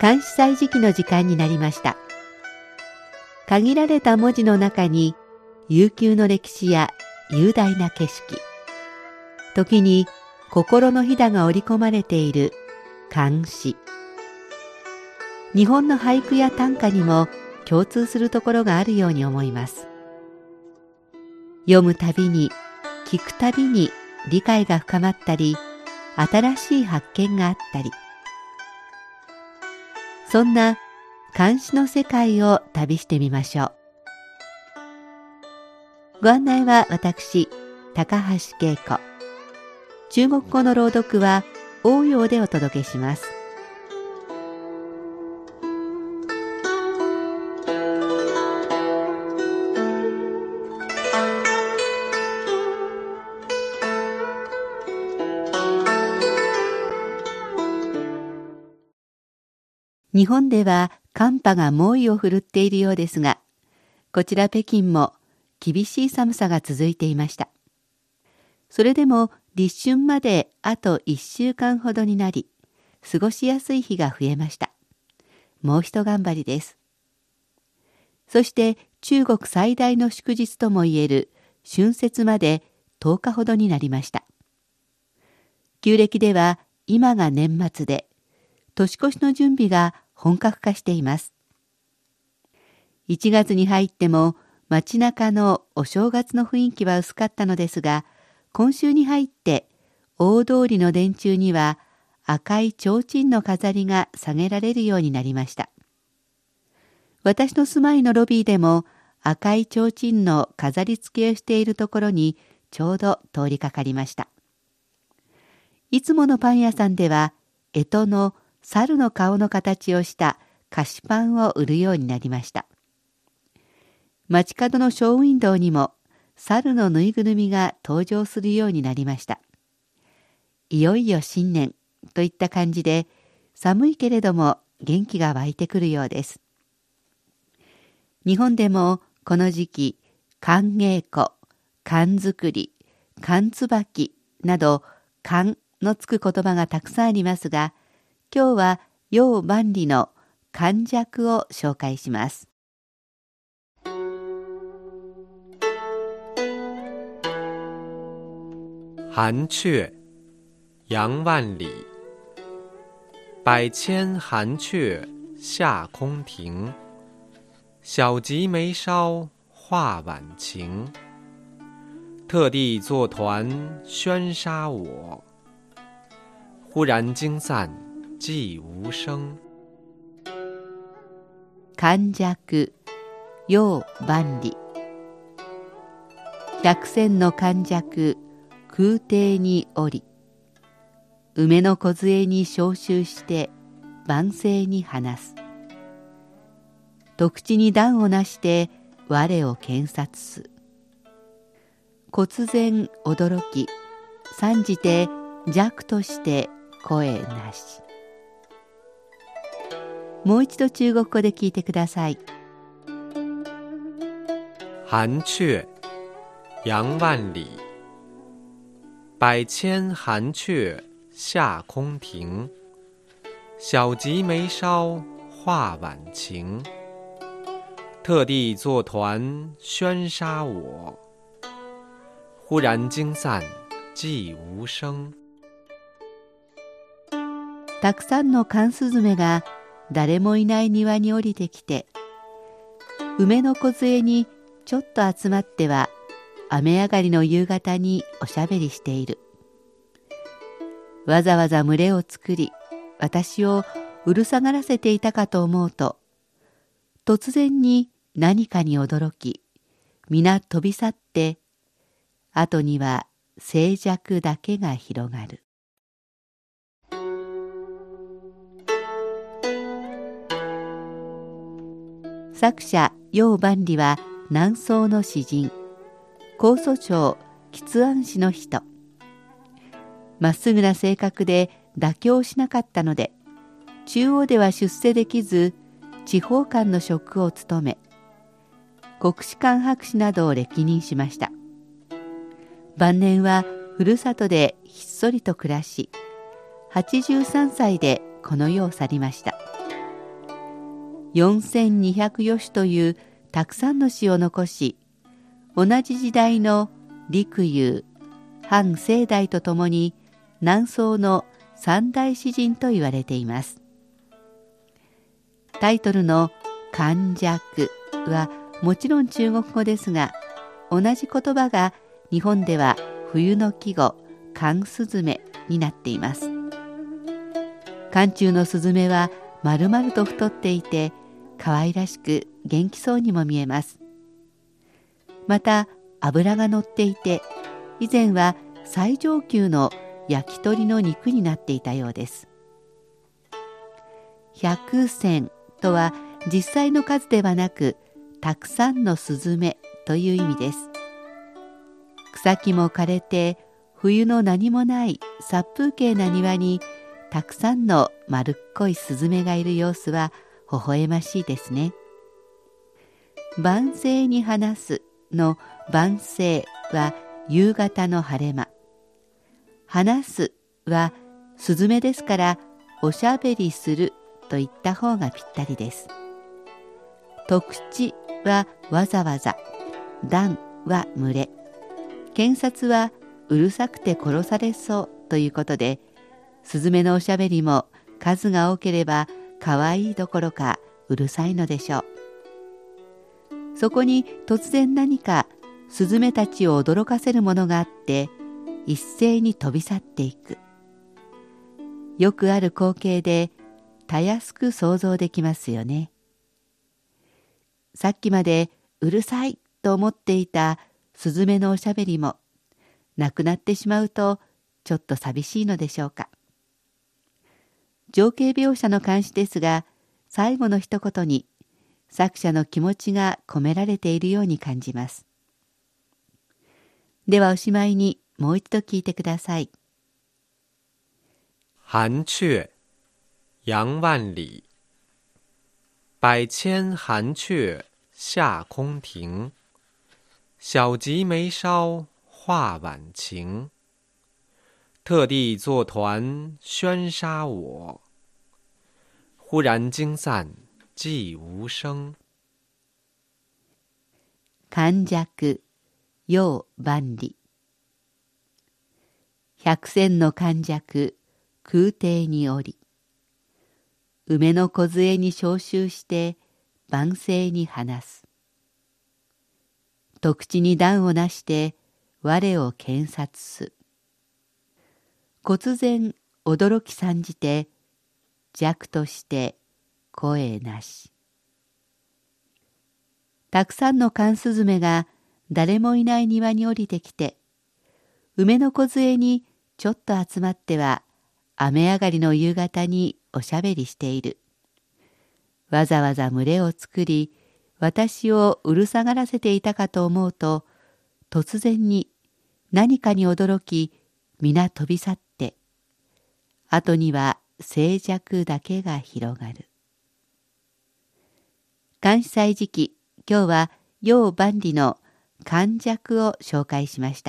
監視祭時期の時間になりました。限られた文字の中に悠久の歴史や雄大な景色。時に心のひだが織り込まれている漢詩日本の俳句や短歌にも共通するところがあるように思います読むたびに聞くたびに理解が深まったり新しい発見があったりそんな監視の世界を旅してみましょう。ご案内は私、高橋恵子。中国語の朗読は応用でお届けします。日本では寒波が猛威を振るっているようですが、こちら北京も厳しい寒さが続いていました。それでも立春まであと1週間ほどになり、過ごしやすい日が増えました。もう一頑張りです。そして中国最大の祝日ともいえる春節まで10日ほどになりました。旧暦では今が年末で年越しの準備が本格化しています。1月に入っても街中のお正月の雰囲気は薄かったのですが、今週に入って大通りの電柱には赤い提灯の飾りが下げられるようになりました。私の住まいのロビーでも赤い提灯の飾り付けをしているところにちょうど通りかかりました。いつものパン屋さんでは、干支の猿の顔の形をした菓子パンを売るようになりました。街角のショーウィンドウにも猿のぬいぐるみが登場するようになりました。いよいよ新年といった感じで寒いけれども元気が湧いてくるようです。日本でもこの時期、寒稽古、寒作り、寒椿など寒のつく言葉がたくさんありますが、今日は楊万里の漢弱を紹介します。寒雀，杨万里。百千寒雀下空庭，小集眉梢画晚晴。特地作团宣杀我，忽然惊散。寂无声。寒弱、陽万里。百戦の寒弱、空挺におり。梅の梢に召集して万世に話す。特地に段をなして我を検察す。忽然驚き、参じて弱として声なし。もう一度中国語で聞いてください。寒雀，杨万里。百千寒雀下空庭，小集眉梢画晚晴。特地作团宣杀我，忽然惊散寂无声。たくさんの寒スズメが誰もいない庭に降りてきて梅の梢にちょっと集まっては雨上がりの夕方におしゃべりしている。わざわざ群れを作り私をうるさがらせていたかと思うと突然に何かに驚き皆飛び去って後には静寂だけが広がる。作者楊万里は南宋の詩人。江蘇省吉安市の人。まっすぐな性格で妥協しなかったので中央では出世できず地方官の職を務め国士官博士などを歴任しました。晩年はふるさとでひっそりと暮らし83歳でこの世を去りました。4200余詩というたくさんの詩を残し同じ時代の陸遊反清代とともに南宋の三大詩人と言われています。タイトルの「寒弱」はもちろん中国語ですが同じ言葉が日本では冬の季語「寒スズメ」になっています。寒中のスズメは丸々と太っていて可愛らしく元気そうにも見えます。また脂が乗っていて以前は最上級の焼き鳥の肉になっていたようです百戦とは実際の数ではなくたくさんのスズメという意味です草木も枯れて冬の何もない殺風景な庭にたくさんの丸っこいスズメがいる様子は微笑ましいですね。晩晴に話すの晩晴は夕方の晴れ間。話すはスズメですからおしゃべりすると言った方がぴったりです。特地はわざわざ、段は群れ、検察はうるさくて殺されそうということでスズメのおしゃべりも数が多ければ可愛いどころかうるさいのでしょう。そこに突然何かスズメたちを驚かせるものがあって一斉に飛び去っていく。よくある光景でたやすく想像できますよね。さっきまでうるさいと思っていたスズメのおしゃべりもなくなってしまうとちょっと寂しいのでしょうか。情景描写の監視ですが最後の一言に作者の気持ちが込められているように感じます。ではおしまいにもう一度聞いてください。寒雀杨万里百千寒雀下空庭。小集眉梢。画晚晴。特地作团宣杀我，忽然惊散。寂无声。寒弱陽万里百戦の寒弱空挺におり。梅の梢に召集して万世に話す。特地に段をなして我を検察す。忽然驚き参じて弱として声なしたくさんの寒スズメが誰もいない庭に降りてきて梅の梢にちょっと集まっては雨上がりの夕方におしゃべりしているわざわざ群れを作り私をうるさがらせていたかと思うと突然に何かに驚き皆飛び去って後には静寂だけが広がる。関西時期、今日は要万里の寒弱を紹介しました。